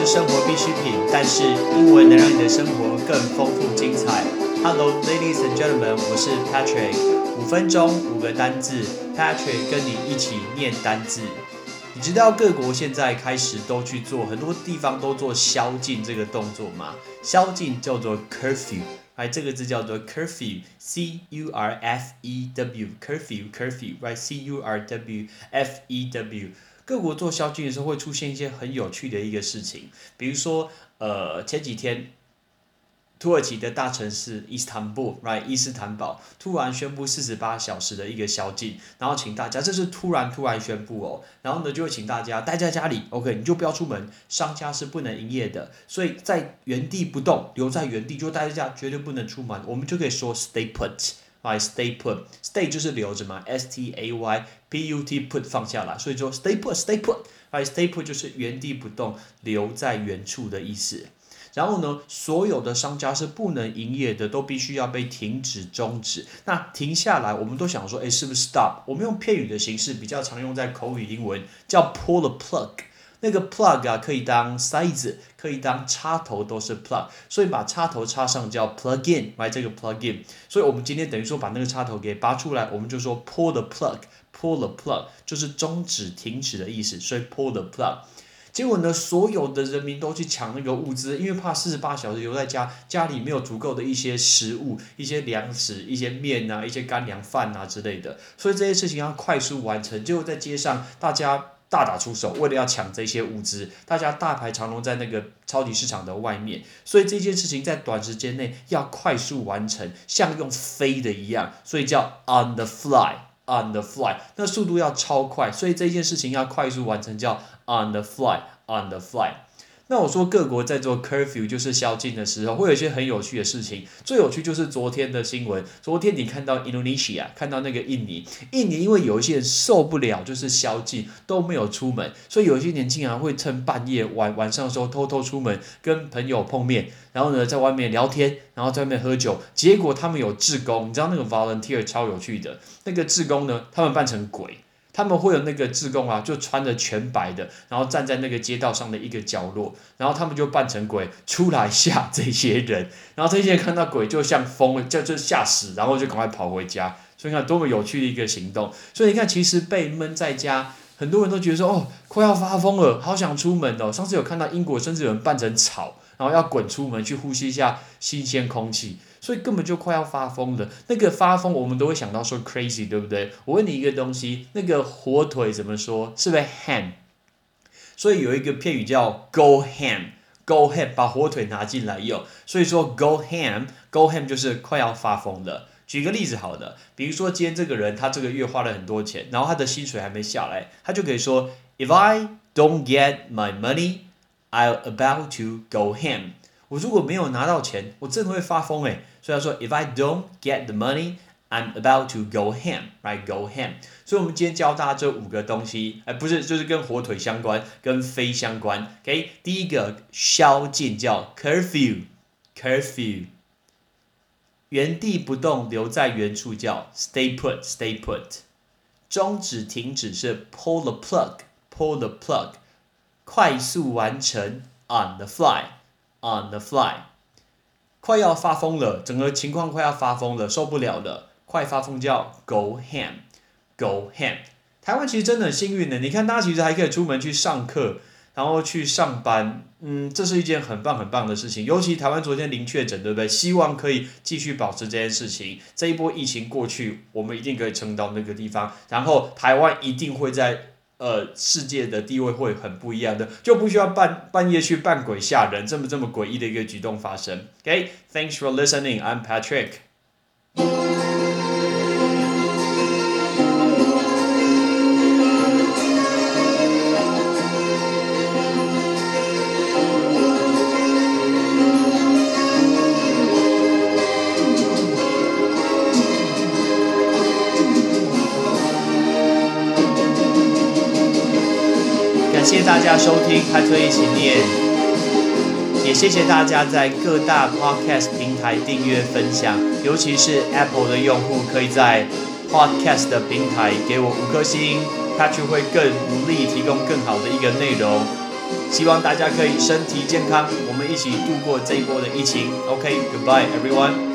是生活必需品，但是英文能让你的生活更丰富精彩。Hello, ladies and gentlemen，我是 Patrick。五分钟五个单字，Patrick 跟你一起念单字。你知道各国现在开始都去做，很多地方都做宵禁这个动作吗？宵禁叫做 curfew，哎，这个字叫做 curfew，c u r f e w，curfew，curfew，right，c u r w f e w。各国做宵禁的时候会出现一些很有趣的一个事情，比如说，呃，前几天。土耳其的大城市伊斯坦布，right，伊斯坦堡突然宣布四十八小时的一个宵禁，然后请大家，这是突然突然宣布哦，然后呢就会请大家待在家里，OK，你就不要出门，商家是不能营业的，所以在原地不动，留在原地就待在家，绝对不能出门，我们就可以说 stay put put，right，stay put，stay 就是留着嘛，s t a y p u t put 放下来，所以说 stay put，stay put，哎，stay put 就是原地不动，留在原处的意思。然后呢，所有的商家是不能营业的，都必须要被停止终止。那停下来，我们都想说，哎，是不是 stop？我们用片语的形式，比较常用在口语英文，叫 pull the plug。那个 plug 啊，可以当塞子，可以当插头，都是 plug。所以把插头插上叫 plug in，来这个 plug in。所以我们今天等于说把那个插头给拔出来，我们就说 pull the plug，pull the plug 就是终止、停止的意思。所以 pull the plug。结果呢，所有的人民都去抢那个物资，因为怕四十八小时留在家，家里没有足够的一些食物、一些粮食、一些面啊、一些干粮饭啊之类的，所以这些事情要快速完成。结果在街上，大家大打出手，为了要抢这些物资，大家大排长龙在那个超级市场的外面。所以这件事情在短时间内要快速完成，像用飞的一样，所以叫 on the fly，on the fly，那速度要超快，所以这件事情要快速完成，叫。On the fly, on the fly。那我说各国在做 curfew 就是宵禁的时候，会有一些很有趣的事情。最有趣就是昨天的新闻。昨天你看到 Indonesia，看到那个印尼，印尼因为有一些人受不了，就是宵禁都没有出门，所以有一些年轻人会趁半夜晚晚上的时候偷偷出门跟朋友碰面，然后呢在外面聊天，然后在外面喝酒。结果他们有志工，你知道那个 volunteer 超有趣的，那个志工呢，他们扮成鬼。他们会有那个志工啊，就穿着全白的，然后站在那个街道上的一个角落，然后他们就扮成鬼出来吓这些人，然后这些人看到鬼就像疯了，就就吓死，然后就赶快跑回家。所以你看多么有趣的一个行动。所以你看，其实被闷在家，很多人都觉得说，哦，快要发疯了，好想出门哦。上次有看到英国甚至有人扮成草，然后要滚出门去呼吸一下新鲜空气。所以根本就快要发疯了。那个发疯，我们都会想到说 crazy，对不对？我问你一个东西，那个火腿怎么说？是不是 ham？所以有一个片语叫 go ham，go ham，把火腿拿进来用。所以说 go ham，go ham 就是快要发疯了。举个例子，好的，比如说今天这个人他这个月花了很多钱，然后他的薪水还没下来，他就可以说 If I don't get my money money，I'm about to go ham。我如果没有拿到钱，我真的会发疯诶。所以他说，If I don't get the money, I'm about to go ham, right? Go ham。所以我们今天教大家这五个东西，哎，不是，就是跟火腿相关，跟飞相关。OK，第一个宵禁叫 curfew，curfew。原地不动，留在原处叫 stay put，stay put。终止、停止是 pull the plug，pull the plug。 快速完成 on the fly，on the fly。快要发疯了，整个情况快要发疯了，受不了了，快发疯叫 go ham，go ham。台湾其实真的很幸运的，你看大家其实还可以出门去上课，然后去上班，嗯，这是一件很棒很棒的事情。尤其台湾昨天零确诊，对不对？希望可以继续保持这件事情。这一波疫情过去，我们一定可以撑到那个地方，然后台湾一定会在。呃，世界的地位会很不一样的，就不需要半半夜去扮鬼吓人，这么这么诡异的一个举动发生。OK，Thanks for listening. I'm Patrick. 谢谢大家收听，开车一起念。也谢谢大家在各大 podcast 平台订阅分享，尤其是 Apple 的用户，可以在 podcast 的平台给我五颗星，Patrick 会更努力提供更好的一个内容。希望大家可以身体健康，我们一起度过这一波的疫情。OK，Goodbye everyone。